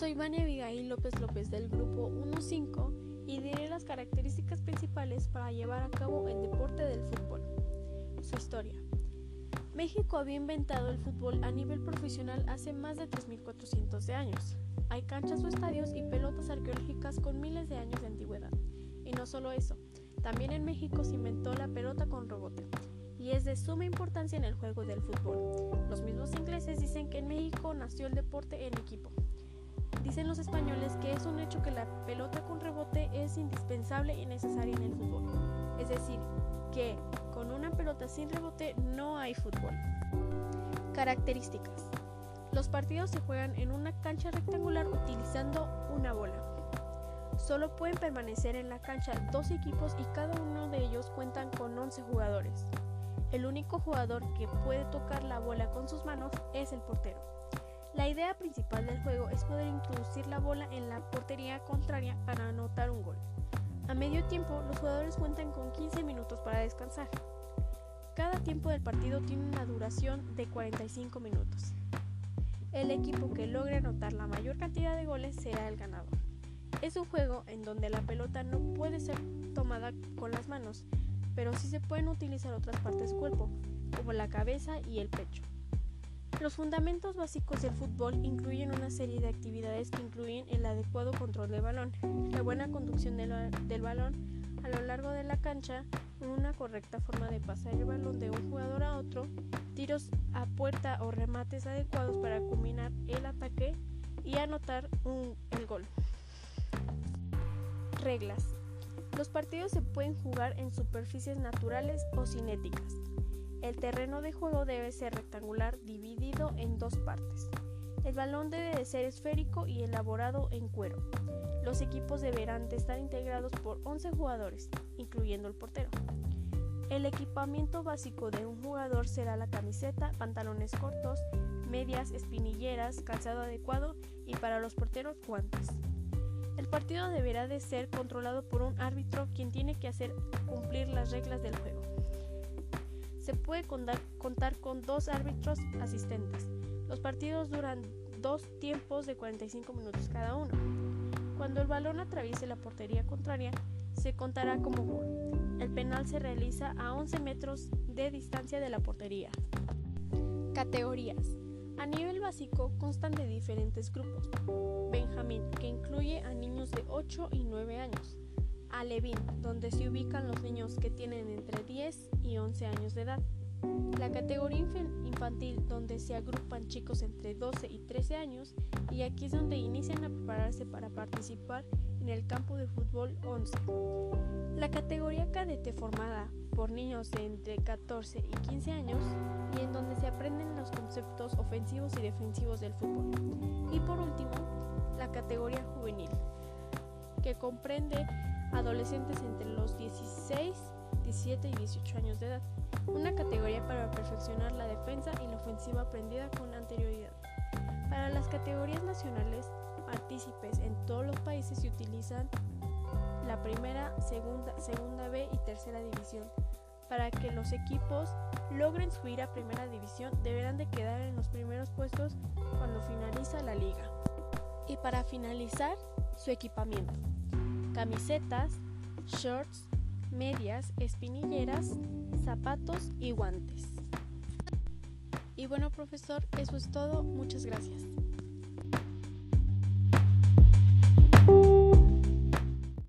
Vania Abigail López López del grupo 1.5 y diré las características principales para llevar a cabo el deporte del fútbol. Su historia. México había inventado el fútbol a nivel profesional hace más de 3.400 de años. Hay canchas o estadios y pelotas arqueológicas con miles de años de antigüedad. Y no solo eso, también en México se inventó la pelota con rebote, y es de suma importancia en el juego del fútbol. Los mismos ingleses dicen que en México nació el deporte en equipo. Dicen los españoles que es un hecho que la pelota con rebote es indispensable y necesaria en el fútbol. Es decir, que con una pelota sin rebote no hay fútbol. Características. Los partidos se juegan en una cancha rectangular utilizando una bola. Solo pueden permanecer en la cancha dos equipos y cada uno de ellos cuentan con 11 jugadores. El único jugador que puede tocar la bola con sus manos es el portero. La idea principal del juego es poder introducir la bola en la portería contraria para anotar un gol. A medio tiempo, los jugadores cuentan con 15 minutos para descansar. Cada tiempo del partido tiene una duración de 45 minutos. El equipo que logre anotar la mayor cantidad de goles será el ganador. Es un juego en donde la pelota no puede ser tomada con las manos, pero sí se pueden utilizar otras partes del cuerpo, como la cabeza y el pecho. Los fundamentos básicos del fútbol incluyen una serie de actividades que incluyen el adecuado control del balón, la buena conducción del, balón a lo largo de la cancha, una correcta forma de pasar el balón de un jugador a otro, tiros a puerta o remates adecuados para culminar el ataque y anotar el gol. Reglas. Los partidos se pueden jugar en superficies naturales o cinéticas. El terreno de juego debe ser rectangular dividido en dos partes. El balón debe de ser esférico y elaborado en cuero. Los equipos deberán de estar integrados por 11 jugadores, incluyendo el portero. El equipamiento básico de un jugador será la camiseta, pantalones cortos, medias, espinilleras, calzado adecuado y para los porteros guantes. El partido deberá de ser controlado por un árbitro quien tiene que hacer cumplir las reglas del juego se puede contar con dos árbitros asistentes. Los partidos duran dos tiempos de 45 minutos cada uno. Cuando el balón atraviese la portería contraria, se contará como gol. El penal se realiza a 11 metros de distancia de la portería. Categorías. A nivel básico constan de diferentes grupos. Benjamín, que incluye a niños de 8 y 9 años a Levin, donde se ubican los niños que tienen entre 10 y 11 años de edad. La categoría infantil, donde se agrupan chicos entre 12 y 13 años, y aquí es donde inician a prepararse para participar en el campo de fútbol 11. La categoría cadete formada por niños de entre 14 y 15 años y en donde se aprenden los conceptos ofensivos y defensivos del fútbol. Y por último, la categoría juvenil, que comprende adolescentes entre los 16, 17 y 18 años de edad, una categoría para perfeccionar la defensa y la ofensiva aprendida con anterioridad. Para las categorías nacionales, partícipes en todos los países se utilizan la primera, segunda, segunda B y tercera división. Para que los equipos logren subir a primera división deberán de quedar en los primeros puestos cuando finaliza la liga. Y para finalizar, su equipamiento camisetas, shorts, medias, espinilleras, zapatos y guantes. Y bueno profesor, eso es todo. Muchas gracias.